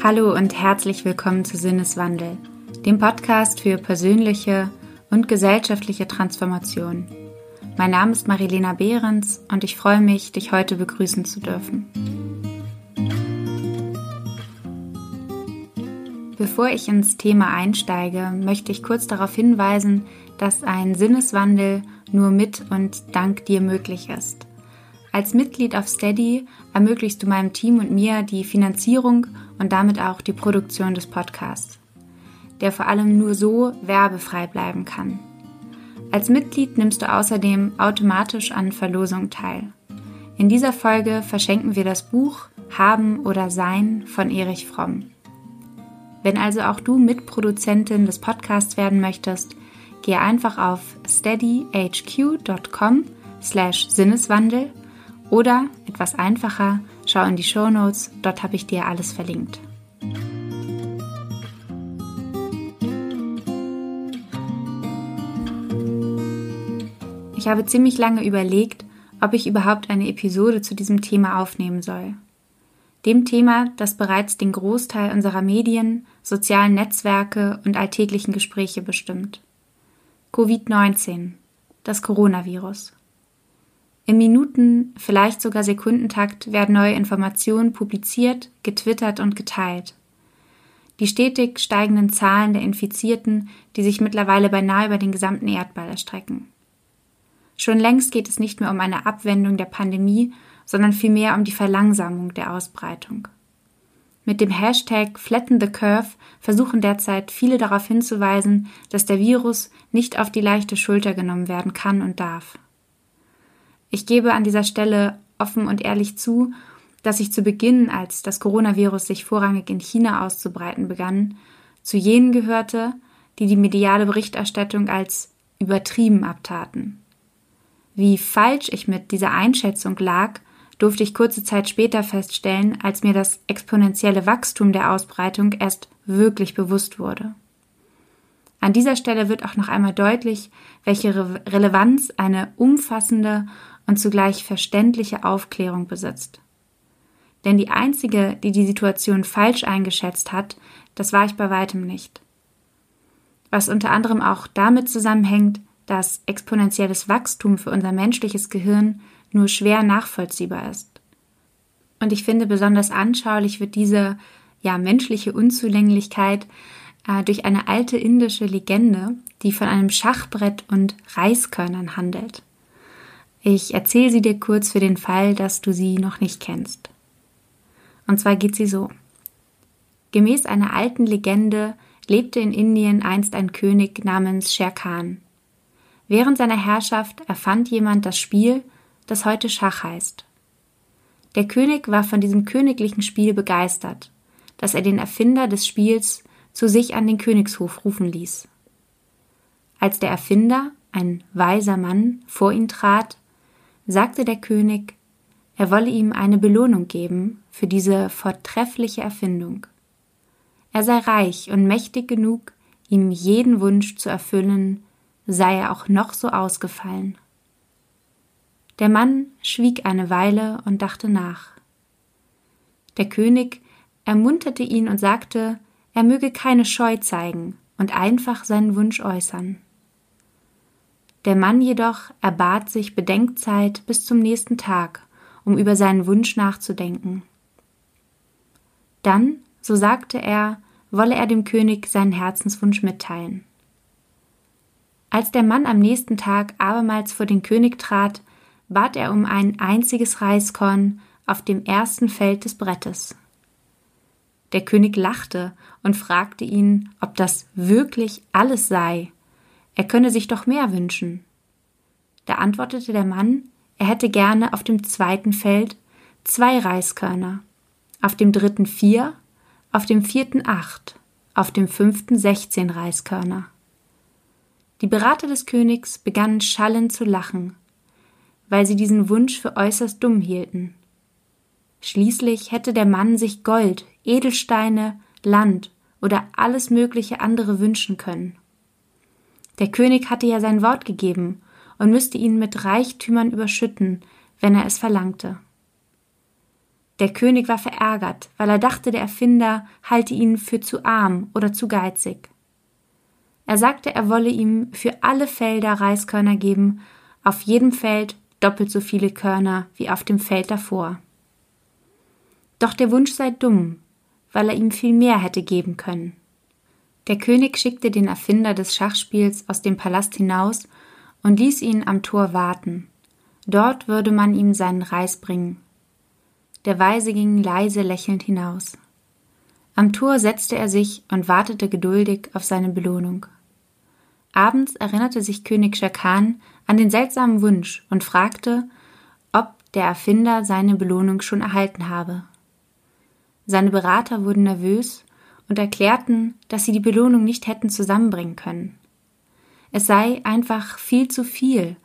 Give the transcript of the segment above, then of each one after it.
Hallo und herzlich willkommen zu Sinneswandel, dem Podcast für persönliche und gesellschaftliche Transformation. Mein Name ist Marilena Behrens und ich freue mich, dich heute begrüßen zu dürfen. Bevor ich ins Thema einsteige, möchte ich kurz darauf hinweisen, dass ein Sinneswandel nur mit und dank dir möglich ist. Als Mitglied auf Steady ermöglichst du meinem Team und mir die Finanzierung und damit auch die Produktion des Podcasts, der vor allem nur so werbefrei bleiben kann. Als Mitglied nimmst du außerdem automatisch an Verlosungen teil. In dieser Folge verschenken wir das Buch Haben oder Sein von Erich Fromm. Wenn also auch du Mitproduzentin des Podcasts werden möchtest, gehe einfach auf steadyhq.com slash Sinneswandel oder etwas einfacher, schau in die Show Notes, dort habe ich dir alles verlinkt. Ich habe ziemlich lange überlegt, ob ich überhaupt eine Episode zu diesem Thema aufnehmen soll. Dem Thema, das bereits den Großteil unserer Medien, sozialen Netzwerke und alltäglichen Gespräche bestimmt. Covid-19, das Coronavirus. Im Minuten, vielleicht sogar Sekundentakt werden neue Informationen publiziert, getwittert und geteilt. Die stetig steigenden Zahlen der Infizierten, die sich mittlerweile beinahe über den gesamten Erdball erstrecken. Schon längst geht es nicht mehr um eine Abwendung der Pandemie, sondern vielmehr um die Verlangsamung der Ausbreitung. Mit dem Hashtag Flatten the Curve versuchen derzeit viele darauf hinzuweisen, dass der Virus nicht auf die leichte Schulter genommen werden kann und darf. Ich gebe an dieser Stelle offen und ehrlich zu, dass ich zu Beginn, als das Coronavirus sich vorrangig in China auszubreiten begann, zu jenen gehörte, die die mediale Berichterstattung als übertrieben abtaten. Wie falsch ich mit dieser Einschätzung lag, durfte ich kurze Zeit später feststellen, als mir das exponentielle Wachstum der Ausbreitung erst wirklich bewusst wurde. An dieser Stelle wird auch noch einmal deutlich, welche Re Relevanz eine umfassende und zugleich verständliche Aufklärung besitzt. Denn die einzige, die die Situation falsch eingeschätzt hat, das war ich bei weitem nicht. Was unter anderem auch damit zusammenhängt, dass exponentielles Wachstum für unser menschliches Gehirn nur schwer nachvollziehbar ist. Und ich finde besonders anschaulich wird diese ja menschliche Unzulänglichkeit äh, durch eine alte indische Legende, die von einem Schachbrett und Reiskörnern handelt. Ich erzähle sie dir kurz für den Fall, dass du sie noch nicht kennst. Und zwar geht sie so. Gemäß einer alten Legende lebte in Indien einst ein König namens Sher Khan. Während seiner Herrschaft erfand jemand das Spiel, das heute Schach heißt. Der König war von diesem königlichen Spiel begeistert, dass er den Erfinder des Spiels zu sich an den Königshof rufen ließ. Als der Erfinder, ein weiser Mann, vor ihn trat, sagte der König, er wolle ihm eine Belohnung geben für diese vortreffliche Erfindung. Er sei reich und mächtig genug, ihm jeden Wunsch zu erfüllen, sei er auch noch so ausgefallen. Der Mann schwieg eine Weile und dachte nach. Der König ermunterte ihn und sagte, er möge keine Scheu zeigen und einfach seinen Wunsch äußern. Der Mann jedoch erbat sich Bedenkzeit bis zum nächsten Tag, um über seinen Wunsch nachzudenken. Dann, so sagte er, wolle er dem König seinen Herzenswunsch mitteilen. Als der Mann am nächsten Tag abermals vor den König trat, bat er um ein einziges Reiskorn auf dem ersten Feld des Brettes. Der König lachte und fragte ihn, ob das wirklich alles sei, er könne sich doch mehr wünschen. Da antwortete der Mann, er hätte gerne auf dem zweiten Feld zwei Reiskörner, auf dem dritten vier, auf dem vierten acht, auf dem fünften sechzehn Reiskörner. Die Berater des Königs begannen schallend zu lachen, weil sie diesen Wunsch für äußerst dumm hielten. Schließlich hätte der Mann sich Gold, Edelsteine, Land oder alles mögliche andere wünschen können. Der König hatte ja sein Wort gegeben und müsste ihn mit Reichtümern überschütten, wenn er es verlangte. Der König war verärgert, weil er dachte, der Erfinder halte ihn für zu arm oder zu geizig. Er sagte, er wolle ihm für alle Felder Reiskörner geben, auf jedem Feld doppelt so viele Körner wie auf dem Feld davor. Doch der Wunsch sei dumm, weil er ihm viel mehr hätte geben können. Der König schickte den Erfinder des Schachspiels aus dem Palast hinaus und ließ ihn am Tor warten. Dort würde man ihm seinen Reis bringen. Der Weise ging leise lächelnd hinaus. Am Tor setzte er sich und wartete geduldig auf seine Belohnung. Abends erinnerte sich König Schakan an den seltsamen Wunsch und fragte, ob der Erfinder seine Belohnung schon erhalten habe. Seine Berater wurden nervös und erklärten, dass sie die Belohnung nicht hätten zusammenbringen können. Es sei einfach viel zu viel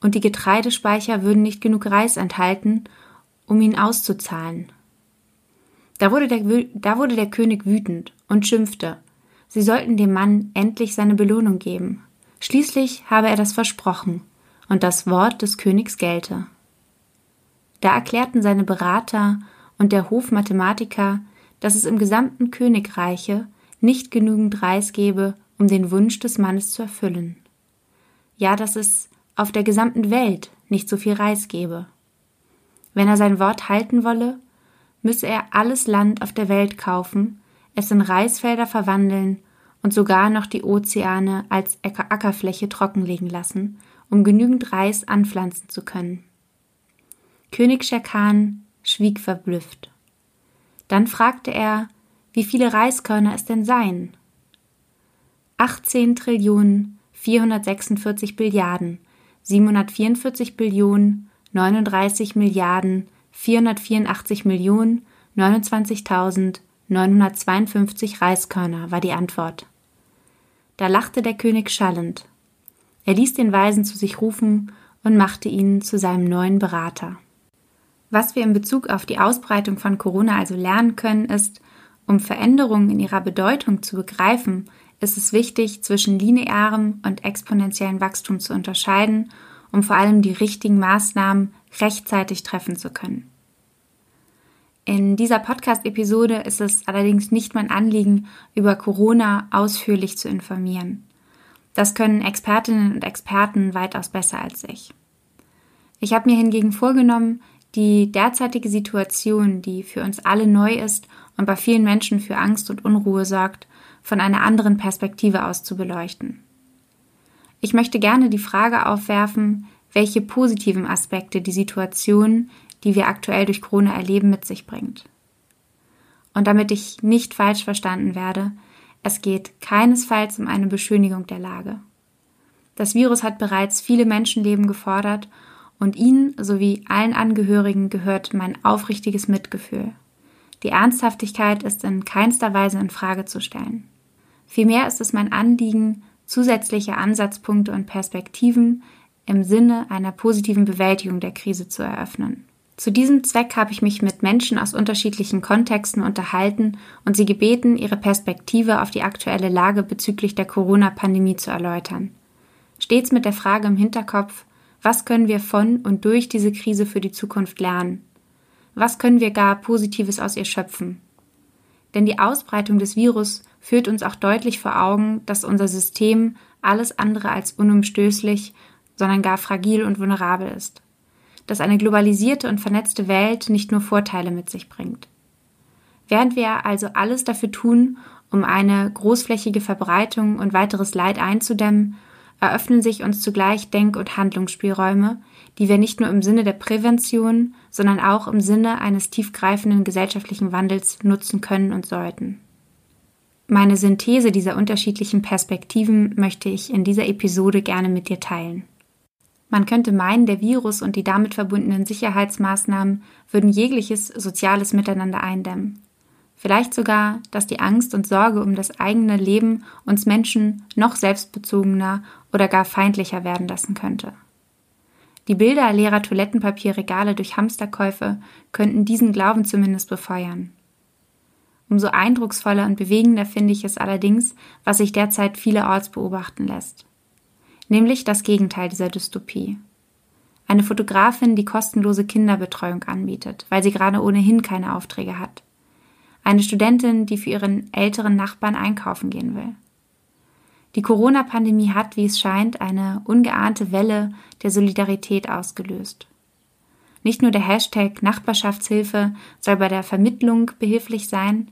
und die Getreidespeicher würden nicht genug Reis enthalten, um ihn auszuzahlen. Da wurde, der, da wurde der König wütend und schimpfte. Sie sollten dem Mann endlich seine Belohnung geben. Schließlich habe er das versprochen, und das Wort des Königs gelte. Da erklärten seine Berater und der Hofmathematiker, dass es im gesamten Königreiche nicht genügend Reis gebe, um den Wunsch des Mannes zu erfüllen. Ja, dass es auf der gesamten Welt nicht so viel Reis gebe. Wenn er sein Wort halten wolle, müsse er alles Land auf der Welt kaufen, es in Reisfelder verwandeln und sogar noch die Ozeane als Ackerfläche trockenlegen lassen, um genügend Reis anpflanzen zu können. König Scherkan schwieg verblüfft. Dann fragte er, wie viele Reiskörner es denn seien. 18 Trillionen 446 Billiarden 744 Billionen 39 Milliarden 484 Millionen 29.952 Reiskörner war die Antwort. Da lachte der König schallend. Er ließ den Weisen zu sich rufen und machte ihn zu seinem neuen Berater. Was wir in Bezug auf die Ausbreitung von Corona also lernen können, ist, um Veränderungen in ihrer Bedeutung zu begreifen, ist es wichtig, zwischen linearem und exponentiellem Wachstum zu unterscheiden, um vor allem die richtigen Maßnahmen rechtzeitig treffen zu können. In dieser Podcast-Episode ist es allerdings nicht mein Anliegen, über Corona ausführlich zu informieren. Das können Expertinnen und Experten weitaus besser als ich. Ich habe mir hingegen vorgenommen, die derzeitige Situation, die für uns alle neu ist und bei vielen Menschen für Angst und Unruhe sorgt, von einer anderen Perspektive aus zu beleuchten. Ich möchte gerne die Frage aufwerfen, welche positiven Aspekte die Situation, die wir aktuell durch Corona erleben, mit sich bringt. Und damit ich nicht falsch verstanden werde, es geht keinesfalls um eine Beschönigung der Lage. Das Virus hat bereits viele Menschenleben gefordert und Ihnen sowie allen Angehörigen gehört mein aufrichtiges Mitgefühl. Die Ernsthaftigkeit ist in keinster Weise in Frage zu stellen. Vielmehr ist es mein Anliegen, zusätzliche Ansatzpunkte und Perspektiven im Sinne einer positiven Bewältigung der Krise zu eröffnen. Zu diesem Zweck habe ich mich mit Menschen aus unterschiedlichen Kontexten unterhalten und sie gebeten, ihre Perspektive auf die aktuelle Lage bezüglich der Corona-Pandemie zu erläutern. Stets mit der Frage im Hinterkopf, was können wir von und durch diese Krise für die Zukunft lernen? Was können wir gar Positives aus ihr schöpfen? Denn die Ausbreitung des Virus führt uns auch deutlich vor Augen, dass unser System alles andere als unumstößlich, sondern gar fragil und vulnerabel ist dass eine globalisierte und vernetzte Welt nicht nur Vorteile mit sich bringt. Während wir also alles dafür tun, um eine großflächige Verbreitung und weiteres Leid einzudämmen, eröffnen sich uns zugleich Denk- und Handlungsspielräume, die wir nicht nur im Sinne der Prävention, sondern auch im Sinne eines tiefgreifenden gesellschaftlichen Wandels nutzen können und sollten. Meine Synthese dieser unterschiedlichen Perspektiven möchte ich in dieser Episode gerne mit dir teilen. Man könnte meinen, der Virus und die damit verbundenen Sicherheitsmaßnahmen würden jegliches soziales Miteinander eindämmen. Vielleicht sogar, dass die Angst und Sorge um das eigene Leben uns Menschen noch selbstbezogener oder gar feindlicher werden lassen könnte. Die Bilder leerer Toilettenpapierregale durch Hamsterkäufe könnten diesen Glauben zumindest befeuern. Umso eindrucksvoller und bewegender finde ich es allerdings, was sich derzeit vielerorts beobachten lässt nämlich das Gegenteil dieser Dystopie. Eine Fotografin, die kostenlose Kinderbetreuung anbietet, weil sie gerade ohnehin keine Aufträge hat. Eine Studentin, die für ihren älteren Nachbarn einkaufen gehen will. Die Corona-Pandemie hat, wie es scheint, eine ungeahnte Welle der Solidarität ausgelöst. Nicht nur der Hashtag Nachbarschaftshilfe soll bei der Vermittlung behilflich sein.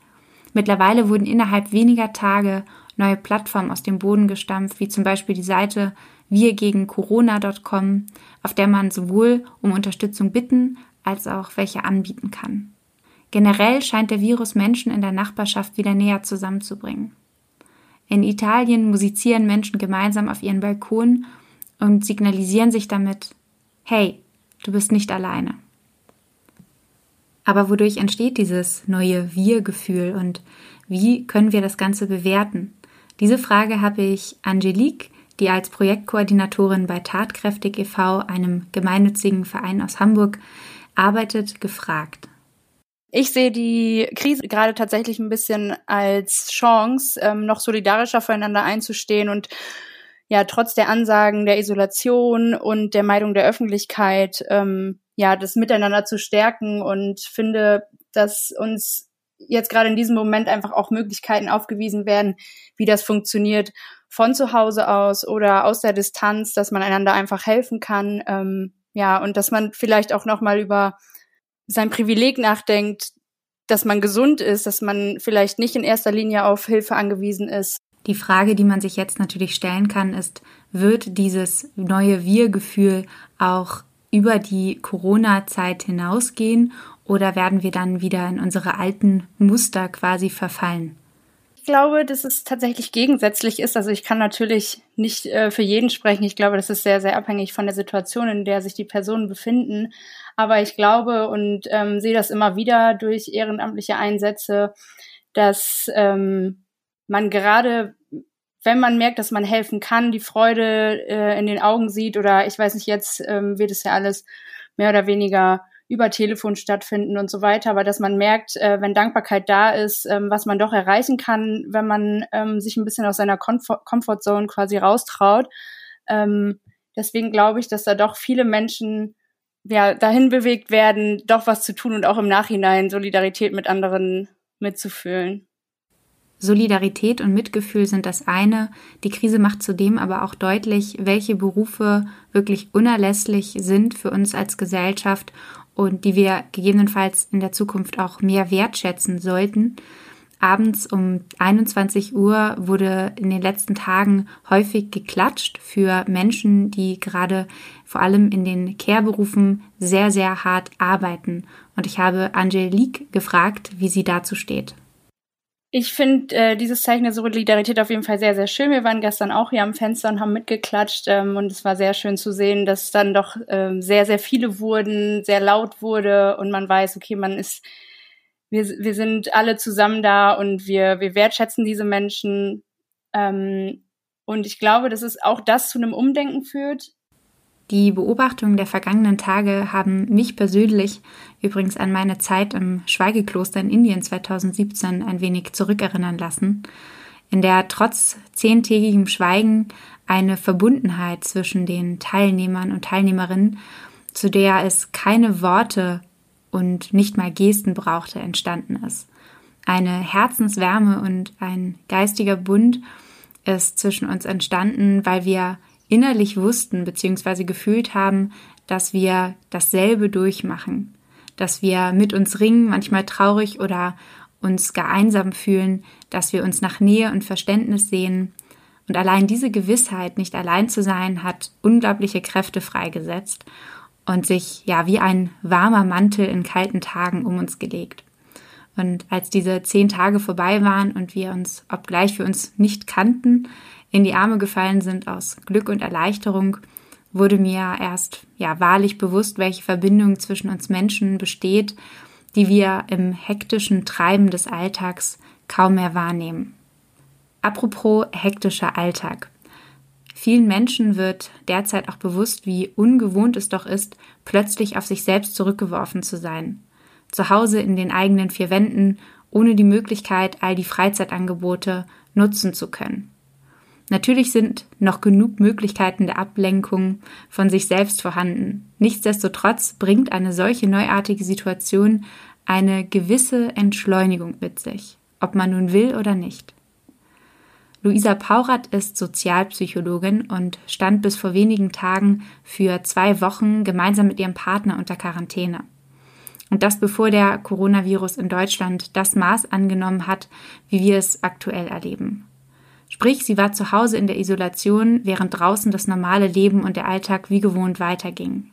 Mittlerweile wurden innerhalb weniger Tage neue Plattformen aus dem Boden gestampft, wie zum Beispiel die Seite wirgegencorona.com, auf der man sowohl um Unterstützung bitten als auch welche anbieten kann. Generell scheint der Virus Menschen in der Nachbarschaft wieder näher zusammenzubringen. In Italien musizieren Menschen gemeinsam auf ihren Balkonen und signalisieren sich damit, hey, du bist nicht alleine. Aber wodurch entsteht dieses neue Wir-Gefühl und wie können wir das Ganze bewerten? Diese Frage habe ich Angelique, die als Projektkoordinatorin bei Tatkräftig e.V., einem gemeinnützigen Verein aus Hamburg, arbeitet, gefragt. Ich sehe die Krise gerade tatsächlich ein bisschen als Chance, ähm, noch solidarischer füreinander einzustehen und ja, trotz der Ansagen der Isolation und der Meidung der Öffentlichkeit, ähm, ja, das Miteinander zu stärken und finde, dass uns jetzt gerade in diesem Moment einfach auch Möglichkeiten aufgewiesen werden, wie das funktioniert von zu Hause aus oder aus der Distanz, dass man einander einfach helfen kann, ähm, ja, und dass man vielleicht auch nochmal über sein Privileg nachdenkt, dass man gesund ist, dass man vielleicht nicht in erster Linie auf Hilfe angewiesen ist. Die Frage, die man sich jetzt natürlich stellen kann, ist, wird dieses neue Wir-Gefühl auch über die Corona-Zeit hinausgehen oder werden wir dann wieder in unsere alten Muster quasi verfallen? Ich glaube, dass es tatsächlich gegensätzlich ist. Also ich kann natürlich nicht äh, für jeden sprechen. Ich glaube, das ist sehr, sehr abhängig von der Situation, in der sich die Personen befinden. Aber ich glaube und ähm, sehe das immer wieder durch ehrenamtliche Einsätze, dass ähm, man gerade, wenn man merkt, dass man helfen kann, die Freude äh, in den Augen sieht oder ich weiß nicht, jetzt ähm, wird es ja alles mehr oder weniger über Telefon stattfinden und so weiter, aber dass man merkt, äh, wenn Dankbarkeit da ist, ähm, was man doch erreichen kann, wenn man ähm, sich ein bisschen aus seiner Comfort Comfortzone quasi raustraut. Ähm, deswegen glaube ich, dass da doch viele Menschen ja, dahin bewegt werden, doch was zu tun und auch im Nachhinein Solidarität mit anderen mitzufühlen. Solidarität und Mitgefühl sind das eine. Die Krise macht zudem aber auch deutlich, welche Berufe wirklich unerlässlich sind für uns als Gesellschaft und die wir gegebenenfalls in der Zukunft auch mehr wertschätzen sollten. Abends um 21 Uhr wurde in den letzten Tagen häufig geklatscht für Menschen, die gerade vor allem in den Care-Berufen sehr, sehr hart arbeiten. Und ich habe Angelique gefragt, wie sie dazu steht. Ich finde äh, dieses Zeichen der Solidarität auf jeden Fall sehr, sehr schön. Wir waren gestern auch hier am Fenster und haben mitgeklatscht ähm, und es war sehr schön zu sehen, dass dann doch ähm, sehr, sehr viele wurden, sehr laut wurde und man weiß, okay, man ist wir, wir sind alle zusammen da und wir, wir wertschätzen diese Menschen. Ähm, und ich glaube, dass es auch das zu einem Umdenken führt. Die Beobachtungen der vergangenen Tage haben mich persönlich übrigens an meine Zeit im Schweigekloster in Indien 2017 ein wenig zurückerinnern lassen, in der trotz zehntägigem Schweigen eine Verbundenheit zwischen den Teilnehmern und Teilnehmerinnen, zu der es keine Worte und nicht mal Gesten brauchte, entstanden ist. Eine Herzenswärme und ein geistiger Bund ist zwischen uns entstanden, weil wir innerlich wussten bzw. gefühlt haben, dass wir dasselbe durchmachen, dass wir mit uns ringen, manchmal traurig oder uns gar einsam fühlen, dass wir uns nach Nähe und Verständnis sehen. Und allein diese Gewissheit, nicht allein zu sein, hat unglaubliche Kräfte freigesetzt und sich ja wie ein warmer Mantel in kalten Tagen um uns gelegt. Und als diese zehn Tage vorbei waren und wir uns, obgleich wir uns nicht kannten, in die Arme gefallen sind aus Glück und Erleichterung, wurde mir erst ja wahrlich bewusst, welche Verbindung zwischen uns Menschen besteht, die wir im hektischen Treiben des Alltags kaum mehr wahrnehmen. Apropos hektischer Alltag. Vielen Menschen wird derzeit auch bewusst, wie ungewohnt es doch ist, plötzlich auf sich selbst zurückgeworfen zu sein. Zu Hause in den eigenen vier Wänden, ohne die Möglichkeit, all die Freizeitangebote nutzen zu können. Natürlich sind noch genug Möglichkeiten der Ablenkung von sich selbst vorhanden. Nichtsdestotrotz bringt eine solche neuartige Situation eine gewisse Entschleunigung mit sich, ob man nun will oder nicht. Luisa Paurat ist Sozialpsychologin und stand bis vor wenigen Tagen für zwei Wochen gemeinsam mit ihrem Partner unter Quarantäne. Und das bevor der Coronavirus in Deutschland das Maß angenommen hat, wie wir es aktuell erleben. Sprich, sie war zu Hause in der Isolation, während draußen das normale Leben und der Alltag wie gewohnt weiterging.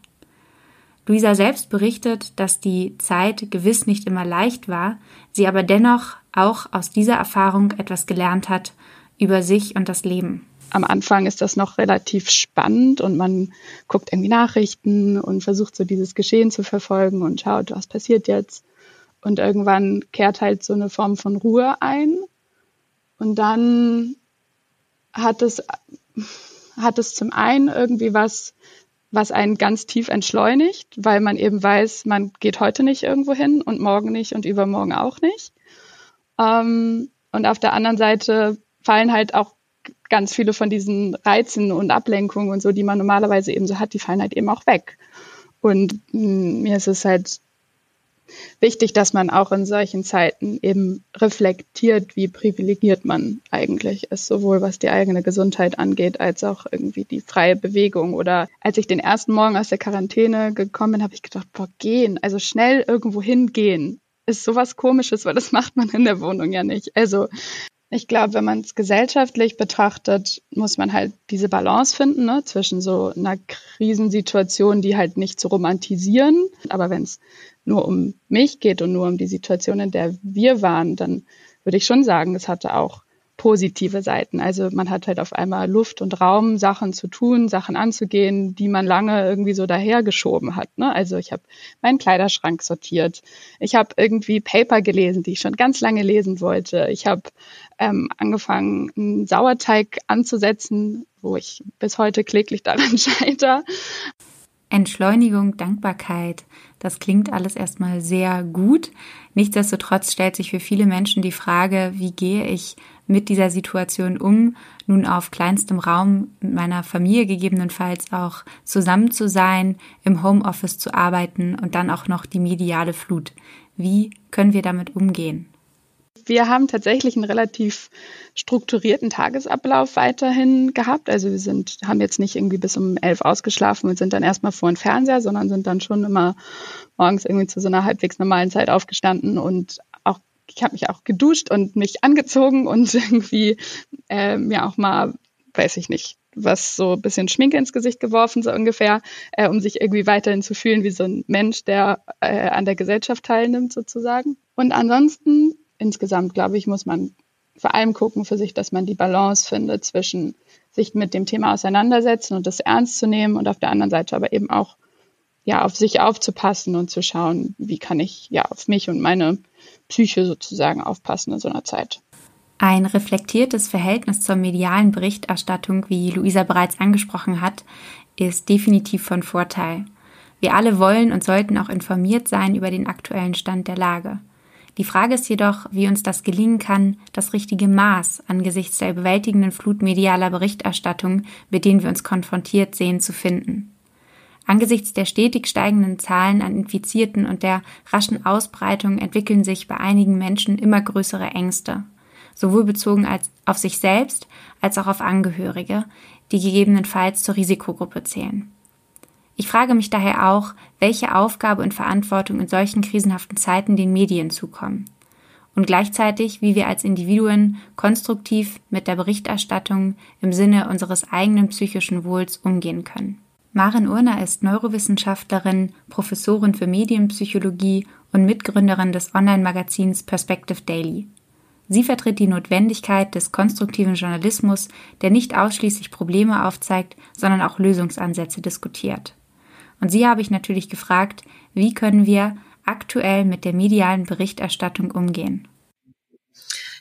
Luisa selbst berichtet, dass die Zeit gewiss nicht immer leicht war, sie aber dennoch auch aus dieser Erfahrung etwas gelernt hat über sich und das Leben. Am Anfang ist das noch relativ spannend und man guckt irgendwie Nachrichten und versucht so dieses Geschehen zu verfolgen und schaut, was passiert jetzt. Und irgendwann kehrt halt so eine Form von Ruhe ein. Und dann hat es, hat es zum einen irgendwie was, was einen ganz tief entschleunigt, weil man eben weiß, man geht heute nicht irgendwo hin und morgen nicht und übermorgen auch nicht. Ähm, und auf der anderen Seite fallen halt auch ganz viele von diesen Reizen und Ablenkungen und so, die man normalerweise eben so hat, die fallen halt eben auch weg. Und mm, mir ist es halt wichtig, dass man auch in solchen Zeiten eben reflektiert, wie privilegiert man eigentlich ist, sowohl was die eigene Gesundheit angeht, als auch irgendwie die freie Bewegung. Oder als ich den ersten Morgen aus der Quarantäne gekommen bin, habe ich gedacht, boah, gehen, also schnell irgendwo hingehen, ist sowas komisches, weil das macht man in der Wohnung ja nicht. Also ich glaube, wenn man es gesellschaftlich betrachtet, muss man halt diese Balance finden ne, zwischen so einer Krisensituation, die halt nicht zu romantisieren. Aber wenn es nur um mich geht und nur um die Situation, in der wir waren, dann würde ich schon sagen, es hatte auch positive Seiten. Also man hat halt auf einmal Luft und Raum, Sachen zu tun, Sachen anzugehen, die man lange irgendwie so dahergeschoben hat. Ne? Also ich habe meinen Kleiderschrank sortiert. Ich habe irgendwie Paper gelesen, die ich schon ganz lange lesen wollte. Ich habe ähm, angefangen, einen Sauerteig anzusetzen, wo ich bis heute kläglich daran scheitere. Entschleunigung, Dankbarkeit, das klingt alles erstmal sehr gut. Nichtsdestotrotz stellt sich für viele Menschen die Frage, wie gehe ich mit dieser Situation um, nun auf kleinstem Raum mit meiner Familie gegebenenfalls auch zusammen zu sein, im Homeoffice zu arbeiten und dann auch noch die mediale Flut. Wie können wir damit umgehen? Wir haben tatsächlich einen relativ strukturierten Tagesablauf weiterhin gehabt. Also wir sind, haben jetzt nicht irgendwie bis um elf ausgeschlafen und sind dann erstmal vor den Fernseher, sondern sind dann schon immer morgens irgendwie zu so einer halbwegs normalen Zeit aufgestanden und ich habe mich auch geduscht und mich angezogen und irgendwie äh, mir auch mal, weiß ich nicht, was so ein bisschen Schminke ins Gesicht geworfen, so ungefähr, äh, um sich irgendwie weiterhin zu fühlen wie so ein Mensch, der äh, an der Gesellschaft teilnimmt, sozusagen. Und ansonsten insgesamt, glaube ich, muss man vor allem gucken für sich, dass man die Balance findet zwischen sich mit dem Thema auseinandersetzen und das ernst zu nehmen und auf der anderen Seite aber eben auch ja auf sich aufzupassen und zu schauen, wie kann ich ja auf mich und meine Psyche sozusagen aufpassen in so einer Zeit. Ein reflektiertes Verhältnis zur medialen Berichterstattung, wie Luisa bereits angesprochen hat, ist definitiv von Vorteil. Wir alle wollen und sollten auch informiert sein über den aktuellen Stand der Lage. Die Frage ist jedoch, wie uns das gelingen kann, das richtige Maß angesichts der überwältigenden Flut medialer Berichterstattung, mit denen wir uns konfrontiert sehen, zu finden. Angesichts der stetig steigenden Zahlen an Infizierten und der raschen Ausbreitung entwickeln sich bei einigen Menschen immer größere Ängste, sowohl bezogen als auf sich selbst als auch auf Angehörige, die gegebenenfalls zur Risikogruppe zählen. Ich frage mich daher auch, welche Aufgabe und Verantwortung in solchen krisenhaften Zeiten den Medien zukommen. Und gleichzeitig, wie wir als Individuen konstruktiv mit der Berichterstattung im Sinne unseres eigenen psychischen Wohls umgehen können. Maren Urner ist Neurowissenschaftlerin, Professorin für Medienpsychologie und Mitgründerin des Online-Magazins Perspective Daily. Sie vertritt die Notwendigkeit des konstruktiven Journalismus, der nicht ausschließlich Probleme aufzeigt, sondern auch Lösungsansätze diskutiert. Und sie habe ich natürlich gefragt, wie können wir aktuell mit der medialen Berichterstattung umgehen?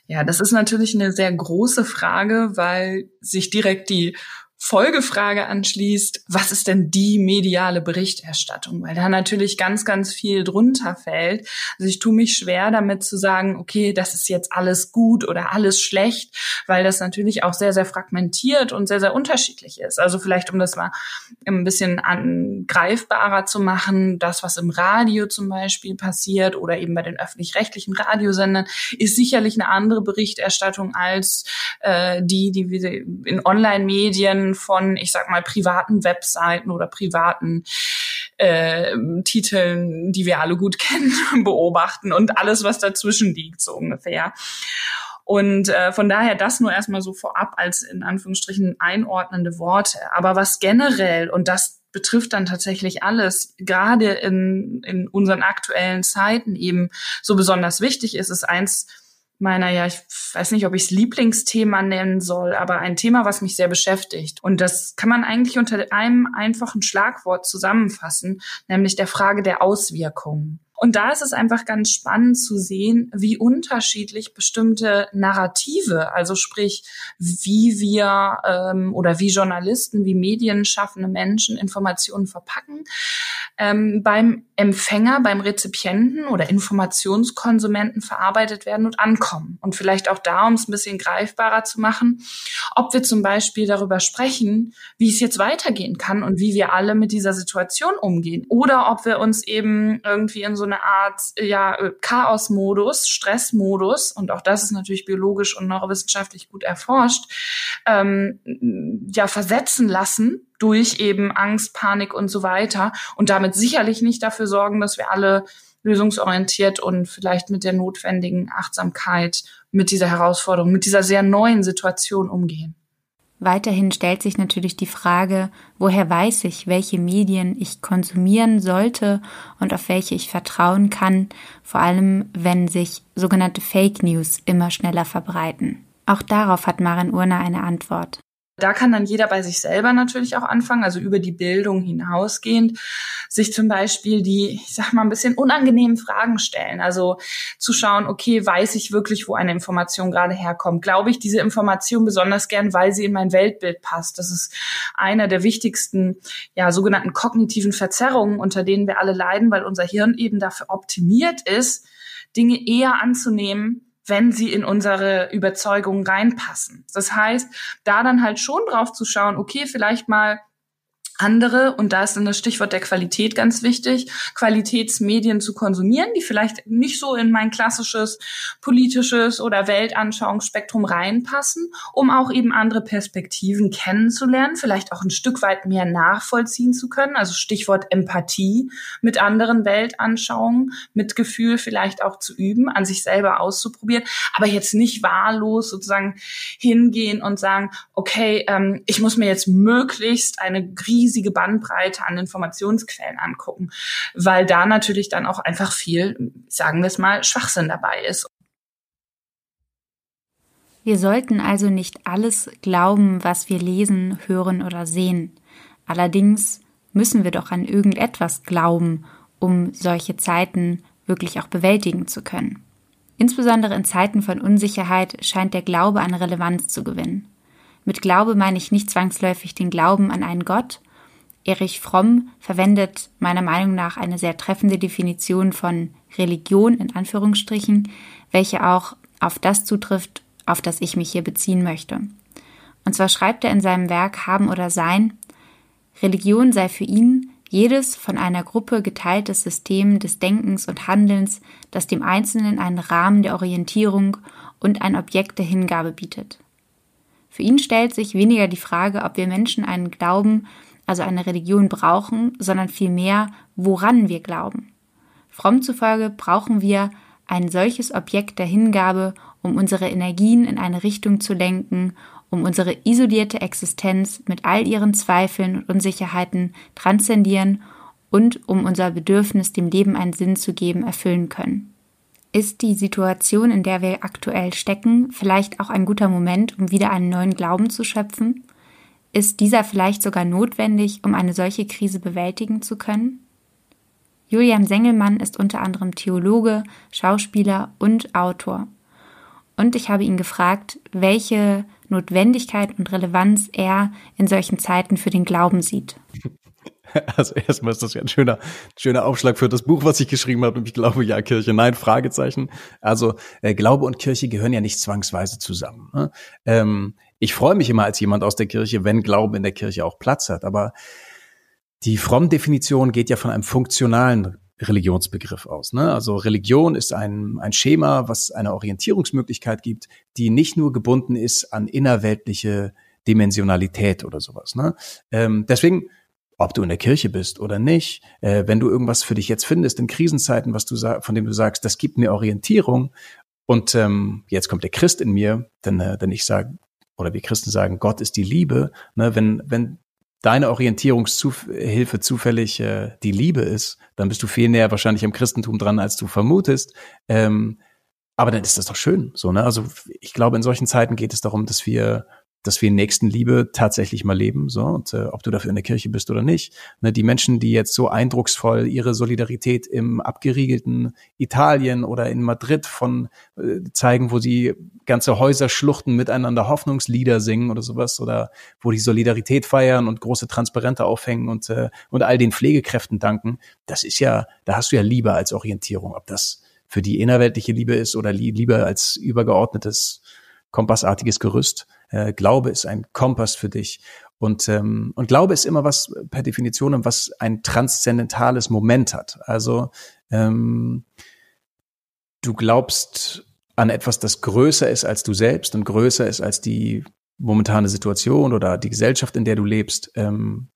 Ja, das ist natürlich eine sehr große Frage, weil sich direkt die Folgefrage anschließt, was ist denn die mediale Berichterstattung? Weil da natürlich ganz, ganz viel drunter fällt. Also ich tue mich schwer damit zu sagen, okay, das ist jetzt alles gut oder alles schlecht, weil das natürlich auch sehr, sehr fragmentiert und sehr, sehr unterschiedlich ist. Also vielleicht, um das mal ein bisschen angreifbarer zu machen, das, was im Radio zum Beispiel passiert oder eben bei den öffentlich-rechtlichen Radiosendern, ist sicherlich eine andere Berichterstattung als äh, die, die wir in Online-Medien von, ich sag mal, privaten Webseiten oder privaten äh, Titeln, die wir alle gut kennen, beobachten und alles, was dazwischen liegt, so ungefähr. Und äh, von daher das nur erstmal so vorab als in Anführungsstrichen einordnende Worte. Aber was generell, und das betrifft dann tatsächlich alles, gerade in, in unseren aktuellen Zeiten eben so besonders wichtig ist, ist eins meiner, ja, ich weiß nicht, ob ich es Lieblingsthema nennen soll, aber ein Thema, was mich sehr beschäftigt. Und das kann man eigentlich unter einem einfachen Schlagwort zusammenfassen, nämlich der Frage der Auswirkungen. Und da ist es einfach ganz spannend zu sehen, wie unterschiedlich bestimmte Narrative, also sprich, wie wir ähm, oder wie Journalisten, wie medienschaffende Menschen Informationen verpacken, ähm, beim Empfänger, beim Rezipienten oder Informationskonsumenten verarbeitet werden und ankommen. Und vielleicht auch da, um es ein bisschen greifbarer zu machen, ob wir zum Beispiel darüber sprechen, wie es jetzt weitergehen kann und wie wir alle mit dieser Situation umgehen. Oder ob wir uns eben irgendwie in so eine Art ja, Chaos-Modus, Stress-Modus, und auch das ist natürlich biologisch und neurowissenschaftlich gut erforscht, ähm, ja, versetzen lassen durch eben Angst, Panik und so weiter. Und damit sicherlich nicht dafür sorgen, dass wir alle lösungsorientiert und vielleicht mit der notwendigen Achtsamkeit mit dieser Herausforderung, mit dieser sehr neuen Situation umgehen. Weiterhin stellt sich natürlich die Frage, woher weiß ich, welche Medien ich konsumieren sollte und auf welche ich vertrauen kann, vor allem wenn sich sogenannte Fake News immer schneller verbreiten. Auch darauf hat Maren Urner eine Antwort. Da kann dann jeder bei sich selber natürlich auch anfangen, also über die Bildung hinausgehend, sich zum Beispiel die, ich sag mal, ein bisschen unangenehmen Fragen stellen. Also zu schauen, okay, weiß ich wirklich, wo eine Information gerade herkommt? Glaube ich diese Information besonders gern, weil sie in mein Weltbild passt? Das ist einer der wichtigsten, ja, sogenannten kognitiven Verzerrungen, unter denen wir alle leiden, weil unser Hirn eben dafür optimiert ist, Dinge eher anzunehmen, wenn sie in unsere Überzeugung reinpassen. Das heißt, da dann halt schon drauf zu schauen, okay, vielleicht mal andere, und da ist dann das Stichwort der Qualität ganz wichtig, Qualitätsmedien zu konsumieren, die vielleicht nicht so in mein klassisches politisches oder Weltanschauungsspektrum reinpassen, um auch eben andere Perspektiven kennenzulernen, vielleicht auch ein Stück weit mehr nachvollziehen zu können, also Stichwort Empathie mit anderen Weltanschauungen, mit Gefühl vielleicht auch zu üben, an sich selber auszuprobieren, aber jetzt nicht wahllos sozusagen hingehen und sagen, okay, ähm, ich muss mir jetzt möglichst eine riesige riesige Bandbreite an Informationsquellen angucken, weil da natürlich dann auch einfach viel, sagen wir es mal, Schwachsinn dabei ist. Wir sollten also nicht alles glauben, was wir lesen, hören oder sehen. Allerdings müssen wir doch an irgendetwas glauben, um solche Zeiten wirklich auch bewältigen zu können. Insbesondere in Zeiten von Unsicherheit scheint der Glaube an Relevanz zu gewinnen. Mit Glaube meine ich nicht zwangsläufig den Glauben an einen Gott, Erich Fromm verwendet meiner Meinung nach eine sehr treffende Definition von Religion in Anführungsstrichen, welche auch auf das zutrifft, auf das ich mich hier beziehen möchte. Und zwar schreibt er in seinem Werk Haben oder Sein, Religion sei für ihn jedes von einer Gruppe geteiltes System des Denkens und Handelns, das dem Einzelnen einen Rahmen der Orientierung und ein Objekt der Hingabe bietet. Für ihn stellt sich weniger die Frage, ob wir Menschen einen Glauben also eine Religion brauchen, sondern vielmehr, woran wir glauben. Fromm zufolge brauchen wir ein solches Objekt der Hingabe, um unsere Energien in eine Richtung zu lenken, um unsere isolierte Existenz mit all ihren Zweifeln und Unsicherheiten transzendieren und um unser Bedürfnis, dem Leben einen Sinn zu geben, erfüllen können. Ist die Situation, in der wir aktuell stecken, vielleicht auch ein guter Moment, um wieder einen neuen Glauben zu schöpfen? Ist dieser vielleicht sogar notwendig, um eine solche Krise bewältigen zu können? Julian Sengelmann ist unter anderem Theologe, Schauspieler und Autor. Und ich habe ihn gefragt, welche Notwendigkeit und Relevanz er in solchen Zeiten für den Glauben sieht. Also erstmal ist das ja ein schöner, schöner Aufschlag für das Buch, was ich geschrieben habe. Und ich glaube, ja, Kirche, nein, Fragezeichen. Also äh, Glaube und Kirche gehören ja nicht zwangsweise zusammen. Ne? Ähm, ich freue mich immer als jemand aus der Kirche, wenn Glaube in der Kirche auch Platz hat. Aber die Fromm-Definition geht ja von einem funktionalen Religionsbegriff aus. Ne? Also Religion ist ein, ein Schema, was eine Orientierungsmöglichkeit gibt, die nicht nur gebunden ist an innerweltliche Dimensionalität oder sowas. Ne? Ähm, deswegen ob du in der Kirche bist oder nicht, äh, wenn du irgendwas für dich jetzt findest in Krisenzeiten, was du von dem du sagst, das gibt mir Orientierung und ähm, jetzt kommt der Christ in mir, denn, äh, denn ich sage, oder wir Christen sagen, Gott ist die Liebe, ne, wenn, wenn deine Orientierungshilfe zufällig äh, die Liebe ist, dann bist du viel näher wahrscheinlich am Christentum dran, als du vermutest. Ähm, aber dann ist das doch schön, so ne? Also ich glaube, in solchen Zeiten geht es darum, dass wir dass wir Nächstenliebe tatsächlich mal leben, so und äh, ob du dafür in der Kirche bist oder nicht. Ne, die Menschen, die jetzt so eindrucksvoll ihre Solidarität im abgeriegelten Italien oder in Madrid von äh, zeigen, wo sie ganze Häuser schluchten miteinander Hoffnungslieder singen oder sowas oder wo die Solidarität feiern und große Transparente aufhängen und äh, und all den Pflegekräften danken. Das ist ja, da hast du ja Liebe als Orientierung, ob das für die innerweltliche Liebe ist oder Liebe als übergeordnetes kompassartiges Gerüst. Äh, Glaube ist ein Kompass für dich. Und, ähm, und Glaube ist immer was per Definition, was ein transzendentales Moment hat. Also ähm, du glaubst an etwas, das größer ist als du selbst und größer ist als die momentane Situation oder die Gesellschaft, in der du lebst. Ähm,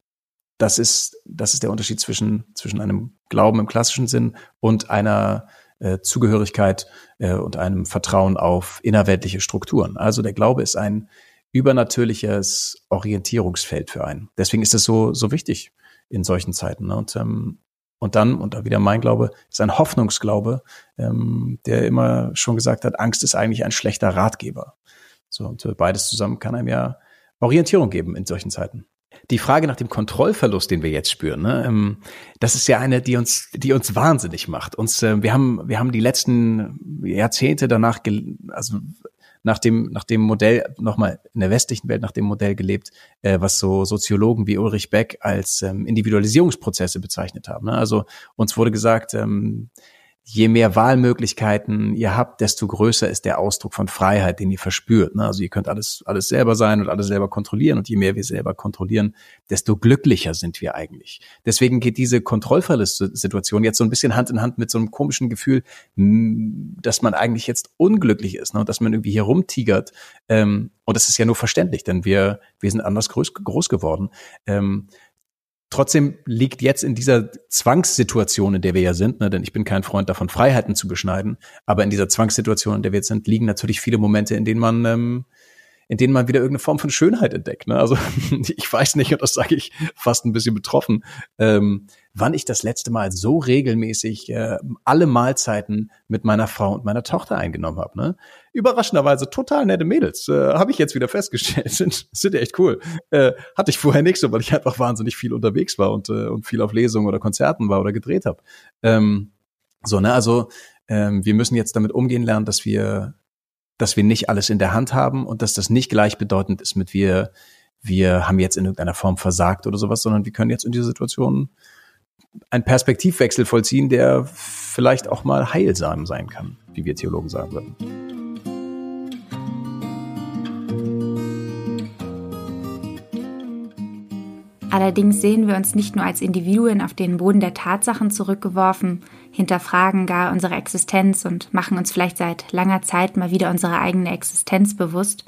das ist, das ist der Unterschied zwischen, zwischen einem Glauben im klassischen Sinn und einer äh, Zugehörigkeit äh, und einem Vertrauen auf innerweltliche Strukturen. Also der Glaube ist ein übernatürliches Orientierungsfeld für einen. Deswegen ist es so, so wichtig in solchen Zeiten. Ne? Und, ähm, und dann, und da wieder mein Glaube, ist ein Hoffnungsglaube, ähm, der immer schon gesagt hat, Angst ist eigentlich ein schlechter Ratgeber. So, und beides zusammen kann einem ja Orientierung geben in solchen Zeiten die Frage nach dem Kontrollverlust, den wir jetzt spüren, ne, ähm, das ist ja eine, die uns, die uns wahnsinnig macht. Uns, äh, wir haben, wir haben die letzten Jahrzehnte danach, also nach dem, nach dem Modell, nochmal in der westlichen Welt nach dem Modell gelebt, äh, was so Soziologen wie Ulrich Beck als ähm, Individualisierungsprozesse bezeichnet haben. Ne? Also uns wurde gesagt, ähm, je mehr Wahlmöglichkeiten ihr habt, desto größer ist der Ausdruck von Freiheit, den ihr verspürt. Ne? Also ihr könnt alles, alles selber sein und alles selber kontrollieren. Und je mehr wir selber kontrollieren, desto glücklicher sind wir eigentlich. Deswegen geht diese Kontrollverlustsituation jetzt so ein bisschen Hand in Hand mit so einem komischen Gefühl, dass man eigentlich jetzt unglücklich ist, ne? dass man irgendwie hier rumtigert. Ähm, und das ist ja nur verständlich, denn wir, wir sind anders groß, groß geworden. Trotzdem liegt jetzt in dieser Zwangssituation, in der wir ja sind, ne, denn ich bin kein Freund davon, Freiheiten zu beschneiden, aber in dieser Zwangssituation, in der wir jetzt sind, liegen natürlich viele Momente, in denen man ähm, in denen man wieder irgendeine Form von Schönheit entdeckt. Ne? Also ich weiß nicht, und das sage ich fast ein bisschen betroffen, ähm, wann ich das letzte Mal so regelmäßig äh, alle Mahlzeiten mit meiner Frau und meiner Tochter eingenommen habe. Ne? Überraschenderweise total nette Mädels, äh, habe ich jetzt wieder festgestellt, sind, sind echt cool. Äh, hatte ich vorher nicht so, weil ich einfach wahnsinnig viel unterwegs war und, äh, und viel auf Lesungen oder Konzerten war oder gedreht habe. Ähm, so, ne, also ähm, wir müssen jetzt damit umgehen lernen, dass wir dass wir nicht alles in der Hand haben und dass das nicht gleichbedeutend ist mit wir, wir haben jetzt in irgendeiner Form versagt oder sowas, sondern wir können jetzt in dieser Situation einen Perspektivwechsel vollziehen, der vielleicht auch mal heilsam sein kann, wie wir Theologen sagen würden. Allerdings sehen wir uns nicht nur als Individuen auf den Boden der Tatsachen zurückgeworfen, hinterfragen gar unsere Existenz und machen uns vielleicht seit langer Zeit mal wieder unsere eigene Existenz bewusst.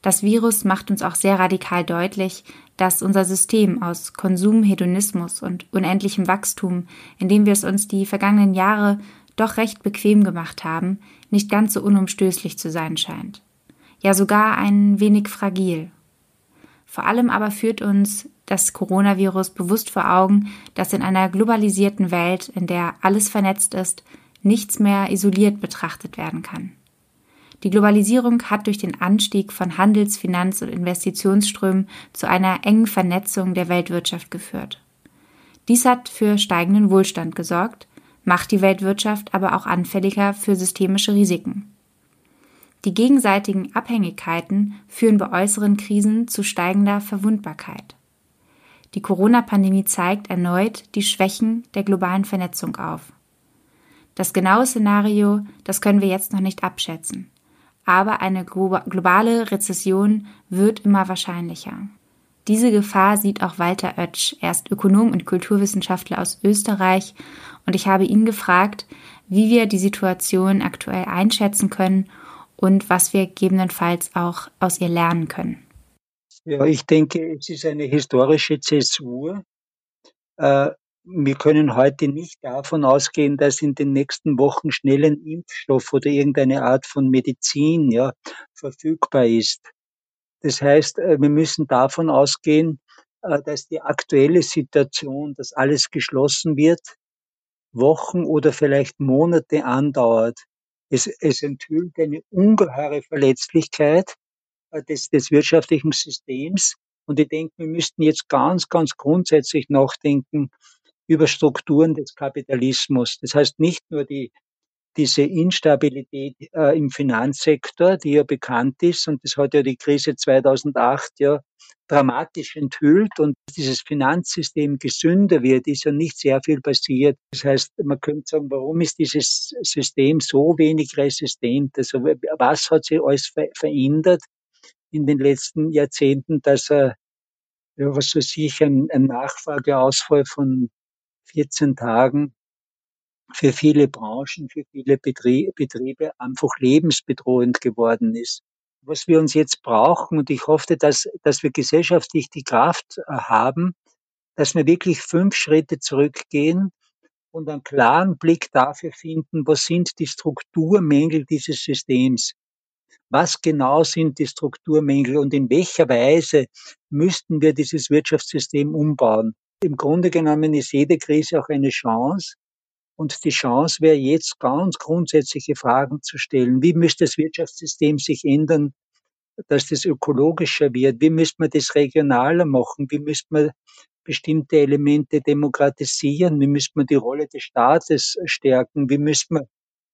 Das Virus macht uns auch sehr radikal deutlich, dass unser System aus Konsum, Hedonismus und unendlichem Wachstum, in dem wir es uns die vergangenen Jahre doch recht bequem gemacht haben, nicht ganz so unumstößlich zu sein scheint. Ja sogar ein wenig fragil. Vor allem aber führt uns das Coronavirus bewusst vor Augen, dass in einer globalisierten Welt, in der alles vernetzt ist, nichts mehr isoliert betrachtet werden kann. Die Globalisierung hat durch den Anstieg von Handels-, Finanz- und Investitionsströmen zu einer engen Vernetzung der Weltwirtschaft geführt. Dies hat für steigenden Wohlstand gesorgt, macht die Weltwirtschaft aber auch anfälliger für systemische Risiken. Die gegenseitigen Abhängigkeiten führen bei äußeren Krisen zu steigender Verwundbarkeit. Die Corona-Pandemie zeigt erneut die Schwächen der globalen Vernetzung auf. Das genaue Szenario, das können wir jetzt noch nicht abschätzen. Aber eine globale Rezession wird immer wahrscheinlicher. Diese Gefahr sieht auch Walter Oetsch. Er ist Ökonom und Kulturwissenschaftler aus Österreich und ich habe ihn gefragt, wie wir die Situation aktuell einschätzen können und was wir gegebenenfalls auch aus ihr lernen können. Ja, ich denke, es ist eine historische Zäsur. Äh, wir können heute nicht davon ausgehen, dass in den nächsten Wochen schnell ein Impfstoff oder irgendeine Art von Medizin ja, verfügbar ist. Das heißt, äh, wir müssen davon ausgehen, äh, dass die aktuelle Situation, dass alles geschlossen wird, Wochen oder vielleicht Monate andauert. Es, es enthüllt eine ungeheure Verletzlichkeit des, des wirtschaftlichen Systems. Und ich denke, wir müssten jetzt ganz, ganz grundsätzlich nachdenken über Strukturen des Kapitalismus. Das heißt nicht nur die diese Instabilität äh, im Finanzsektor, die ja bekannt ist, und das hat ja die Krise 2008 ja dramatisch enthüllt und dieses Finanzsystem gesünder wird, ist ja nicht sehr viel passiert. Das heißt, man könnte sagen, warum ist dieses System so wenig resistent? Also was hat sich alles ver verändert in den letzten Jahrzehnten, dass er, ja, was weiß ich, ein, ein Nachfrageausfall von 14 Tagen für viele Branchen, für viele Betriebe einfach lebensbedrohend geworden ist. Was wir uns jetzt brauchen, und ich hoffe, dass, dass wir gesellschaftlich die Kraft äh, haben, dass wir wirklich fünf Schritte zurückgehen und einen klaren Blick dafür finden, was sind die Strukturmängel dieses Systems? Was genau sind die Strukturmängel und in welcher Weise müssten wir dieses Wirtschaftssystem umbauen? Im Grunde genommen ist jede Krise auch eine Chance, und die Chance wäre jetzt ganz grundsätzliche Fragen zu stellen. Wie müsste das Wirtschaftssystem sich ändern, dass das ökologischer wird? Wie müsste man das regionaler machen? Wie müsste man bestimmte Elemente demokratisieren? Wie müsste man die Rolle des Staates stärken? Wie müsste man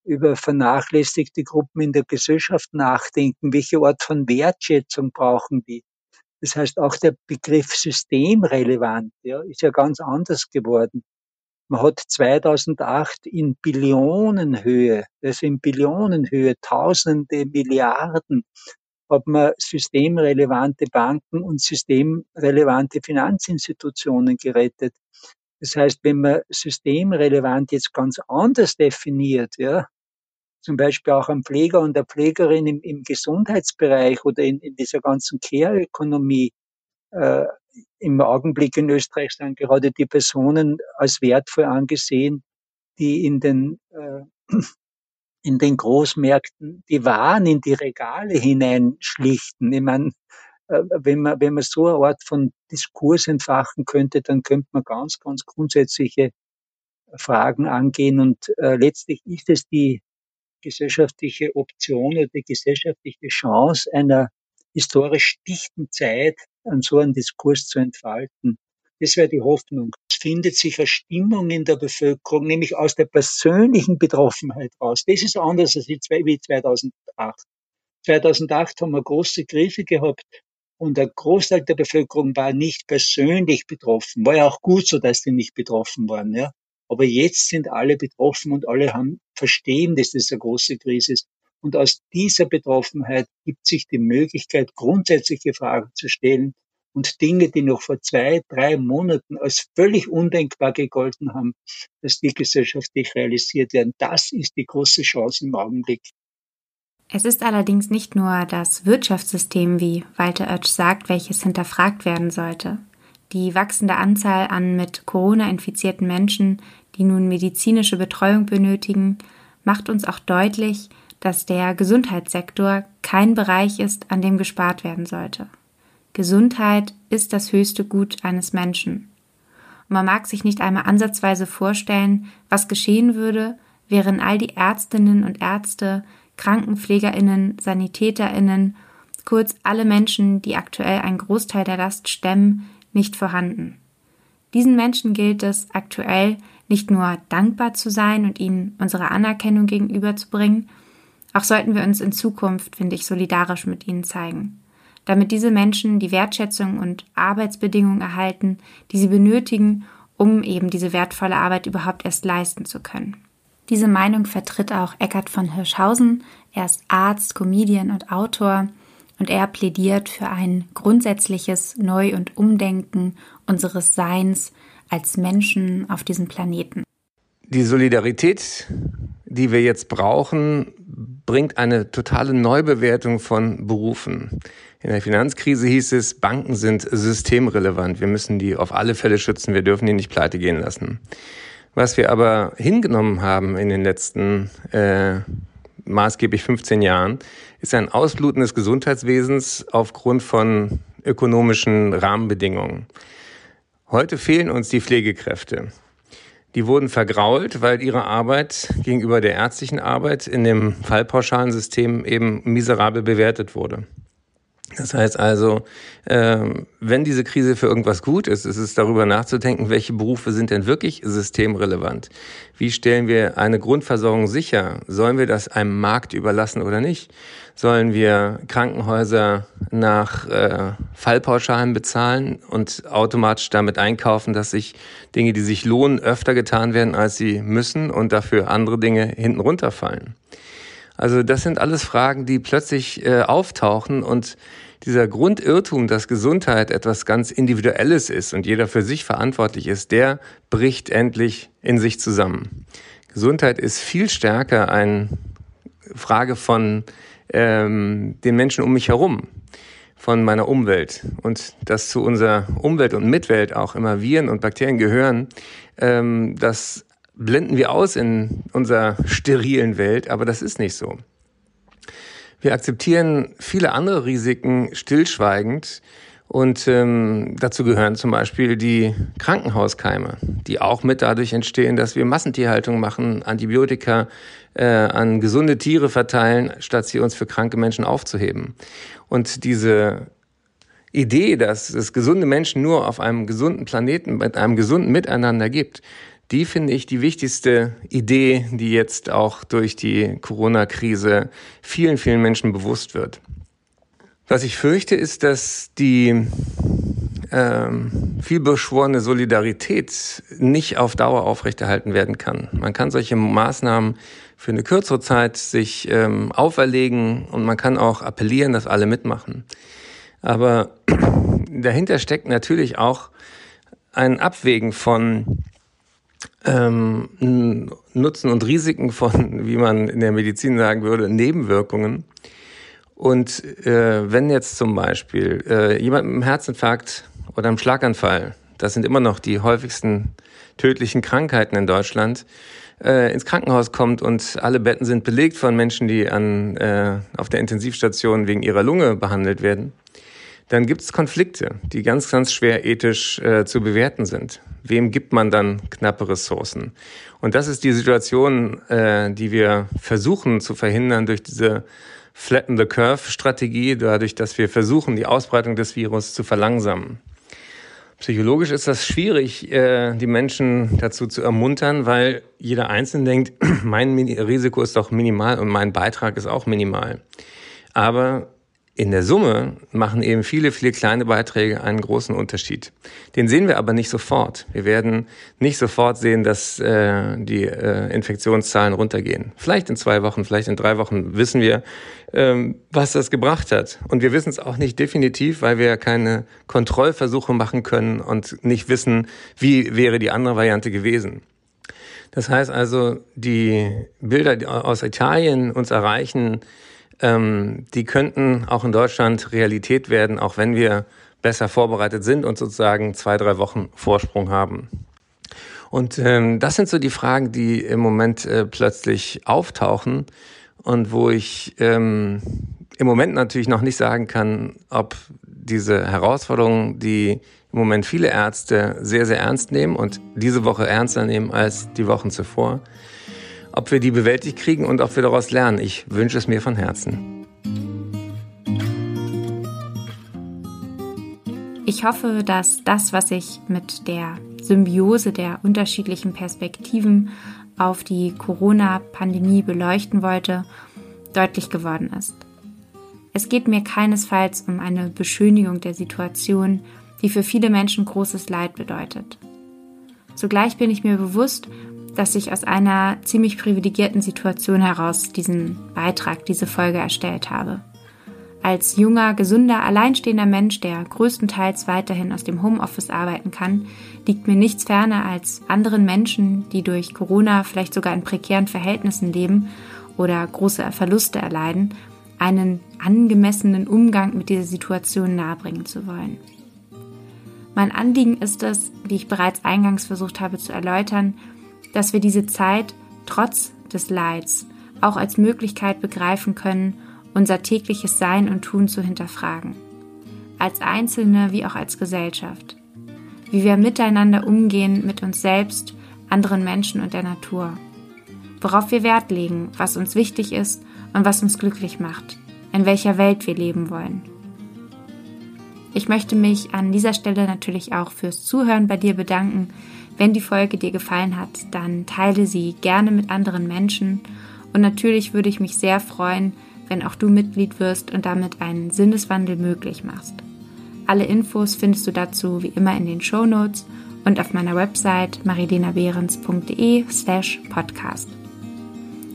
über vernachlässigte Gruppen in der Gesellschaft nachdenken? Welche Art von Wertschätzung brauchen die? Das heißt, auch der Begriff systemrelevant ja, ist ja ganz anders geworden. Man hat 2008 in Billionenhöhe, also in Billionenhöhe, Tausende Milliarden, hat man systemrelevante Banken und systemrelevante Finanzinstitutionen gerettet. Das heißt, wenn man systemrelevant jetzt ganz anders definiert, ja, zum Beispiel auch am Pfleger und der Pflegerin im, im Gesundheitsbereich oder in, in dieser ganzen Care-Ökonomie, äh, im Augenblick in Österreich sind gerade die Personen als wertvoll angesehen, die in den, äh, in den Großmärkten die Waren in die Regale hineinschlichten. Ich meine, wenn man, wenn man so eine Art von Diskurs entfachen könnte, dann könnte man ganz, ganz grundsätzliche Fragen angehen. Und äh, letztlich ist es die gesellschaftliche Option oder die gesellschaftliche Chance einer historisch dichten Zeit an so einen Diskurs zu entfalten. Das wäre die Hoffnung. Es findet sich eine Stimmung in der Bevölkerung, nämlich aus der persönlichen Betroffenheit raus. Das ist anders als wie 2008. 2008 haben wir große Krise gehabt und der Großteil der Bevölkerung war nicht persönlich betroffen. War ja auch gut so, dass die nicht betroffen waren. Ja. Aber jetzt sind alle betroffen und alle haben verstehen, dass das eine große Krise ist. Und aus dieser Betroffenheit gibt sich die Möglichkeit, grundsätzliche Fragen zu stellen und Dinge, die noch vor zwei, drei Monaten als völlig undenkbar gegolten haben, dass die gesellschaftlich realisiert werden. Das ist die große Chance im Augenblick. Es ist allerdings nicht nur das Wirtschaftssystem, wie Walter Oetsch sagt, welches hinterfragt werden sollte. Die wachsende Anzahl an mit Corona infizierten Menschen, die nun medizinische Betreuung benötigen, macht uns auch deutlich, dass der Gesundheitssektor kein Bereich ist, an dem gespart werden sollte. Gesundheit ist das höchste Gut eines Menschen. Und man mag sich nicht einmal ansatzweise vorstellen, was geschehen würde, wären all die Ärztinnen und Ärzte, Krankenpflegerinnen, Sanitäterinnen, kurz alle Menschen, die aktuell einen Großteil der Last stemmen, nicht vorhanden. Diesen Menschen gilt es aktuell nicht nur dankbar zu sein und ihnen unsere Anerkennung gegenüberzubringen, Auch sollten wir uns in Zukunft, finde ich, solidarisch mit ihnen zeigen, damit diese Menschen die Wertschätzung und Arbeitsbedingungen erhalten, die sie benötigen, um eben diese wertvolle Arbeit überhaupt erst leisten zu können. Diese Meinung vertritt auch Eckhard von Hirschhausen. Er ist Arzt, Comedian und Autor und er plädiert für ein grundsätzliches Neu- und Umdenken unseres Seins als Menschen auf diesem Planeten. Die Solidarität, die wir jetzt brauchen, bringt eine totale Neubewertung von Berufen. In der Finanzkrise hieß es, Banken sind systemrelevant. Wir müssen die auf alle Fälle schützen. Wir dürfen die nicht pleite gehen lassen. Was wir aber hingenommen haben in den letzten äh, maßgeblich 15 Jahren, ist ein Ausbluten des Gesundheitswesens aufgrund von ökonomischen Rahmenbedingungen. Heute fehlen uns die Pflegekräfte. Die wurden vergrault, weil ihre Arbeit gegenüber der ärztlichen Arbeit in dem Fallpauschalensystem eben miserabel bewertet wurde. Das heißt also, ähm, wenn diese Krise für irgendwas gut ist, ist es darüber nachzudenken, welche Berufe sind denn wirklich systemrelevant? Wie stellen wir eine Grundversorgung sicher? Sollen wir das einem Markt überlassen oder nicht? Sollen wir Krankenhäuser nach äh, Fallpauschalen bezahlen und automatisch damit einkaufen, dass sich Dinge, die sich lohnen, öfter getan werden, als sie müssen und dafür andere Dinge hinten runterfallen? Also das sind alles Fragen, die plötzlich äh, auftauchen und dieser Grundirrtum, dass Gesundheit etwas ganz Individuelles ist und jeder für sich verantwortlich ist, der bricht endlich in sich zusammen. Gesundheit ist viel stärker eine Frage von ähm, den Menschen um mich herum, von meiner Umwelt. Und dass zu unserer Umwelt und Mitwelt auch immer Viren und Bakterien gehören, ähm, das blenden wir aus in unserer sterilen Welt, aber das ist nicht so. Wir akzeptieren viele andere Risiken stillschweigend und ähm, dazu gehören zum Beispiel die Krankenhauskeime, die auch mit dadurch entstehen, dass wir Massentierhaltung machen, Antibiotika äh, an gesunde Tiere verteilen, statt sie uns für kranke Menschen aufzuheben. Und diese Idee, dass es gesunde Menschen nur auf einem gesunden Planeten mit einem gesunden Miteinander gibt, die finde ich die wichtigste Idee, die jetzt auch durch die Corona-Krise vielen, vielen Menschen bewusst wird. Was ich fürchte, ist, dass die ähm, vielbeschworene Solidarität nicht auf Dauer aufrechterhalten werden kann. Man kann solche Maßnahmen für eine kürzere Zeit sich ähm, auferlegen und man kann auch appellieren, dass alle mitmachen. Aber dahinter steckt natürlich auch ein Abwägen von ähm, Nutzen und Risiken von, wie man in der Medizin sagen würde, Nebenwirkungen. Und äh, wenn jetzt zum Beispiel äh, jemand mit einem Herzinfarkt oder einem Schlaganfall, das sind immer noch die häufigsten tödlichen Krankheiten in Deutschland, äh, ins Krankenhaus kommt und alle Betten sind belegt von Menschen, die an, äh, auf der Intensivstation wegen ihrer Lunge behandelt werden, dann gibt es Konflikte, die ganz, ganz schwer ethisch äh, zu bewerten sind wem gibt man dann knappe Ressourcen? Und das ist die Situation, äh, die wir versuchen zu verhindern durch diese Flatten the Curve Strategie, dadurch, dass wir versuchen, die Ausbreitung des Virus zu verlangsamen. Psychologisch ist das schwierig, äh, die Menschen dazu zu ermuntern, weil jeder Einzelne denkt, mein Risiko ist doch minimal und mein Beitrag ist auch minimal. Aber in der Summe machen eben viele, viele kleine Beiträge einen großen Unterschied. Den sehen wir aber nicht sofort. Wir werden nicht sofort sehen, dass äh, die äh, Infektionszahlen runtergehen. Vielleicht in zwei Wochen, vielleicht in drei Wochen wissen wir, ähm, was das gebracht hat. Und wir wissen es auch nicht definitiv, weil wir keine Kontrollversuche machen können und nicht wissen, wie wäre die andere Variante gewesen. Das heißt also, die Bilder die aus Italien uns erreichen, ähm, die könnten auch in Deutschland Realität werden, auch wenn wir besser vorbereitet sind und sozusagen zwei, drei Wochen Vorsprung haben. Und ähm, das sind so die Fragen, die im Moment äh, plötzlich auftauchen und wo ich ähm, im Moment natürlich noch nicht sagen kann, ob diese Herausforderungen, die im Moment viele Ärzte sehr, sehr ernst nehmen und diese Woche ernster nehmen als die Wochen zuvor, ob wir die bewältigt kriegen und ob wir daraus lernen. Ich wünsche es mir von Herzen. Ich hoffe, dass das, was ich mit der Symbiose der unterschiedlichen Perspektiven auf die Corona-Pandemie beleuchten wollte, deutlich geworden ist. Es geht mir keinesfalls um eine Beschönigung der Situation, die für viele Menschen großes Leid bedeutet. Zugleich bin ich mir bewusst, dass ich aus einer ziemlich privilegierten Situation heraus diesen Beitrag, diese Folge erstellt habe. Als junger, gesunder, alleinstehender Mensch, der größtenteils weiterhin aus dem Homeoffice arbeiten kann, liegt mir nichts ferner als anderen Menschen, die durch Corona vielleicht sogar in prekären Verhältnissen leben oder große Verluste erleiden, einen angemessenen Umgang mit dieser Situation nahebringen zu wollen. Mein Anliegen ist es, wie ich bereits eingangs versucht habe zu erläutern, dass wir diese Zeit trotz des Leids auch als Möglichkeit begreifen können, unser tägliches Sein und Tun zu hinterfragen. Als Einzelne wie auch als Gesellschaft. Wie wir miteinander umgehen mit uns selbst, anderen Menschen und der Natur. Worauf wir Wert legen, was uns wichtig ist und was uns glücklich macht. In welcher Welt wir leben wollen. Ich möchte mich an dieser Stelle natürlich auch fürs Zuhören bei dir bedanken. Wenn die Folge dir gefallen hat, dann teile sie gerne mit anderen Menschen. Und natürlich würde ich mich sehr freuen, wenn auch du Mitglied wirst und damit einen Sinneswandel möglich machst. Alle Infos findest du dazu wie immer in den Show Notes und auf meiner Website marilenabehrens.de slash podcast.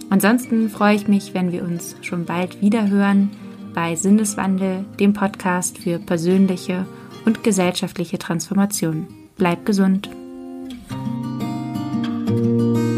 Ansonsten freue ich mich, wenn wir uns schon bald wieder hören bei Sinneswandel, dem Podcast für persönliche und gesellschaftliche Transformation. Bleib gesund! Música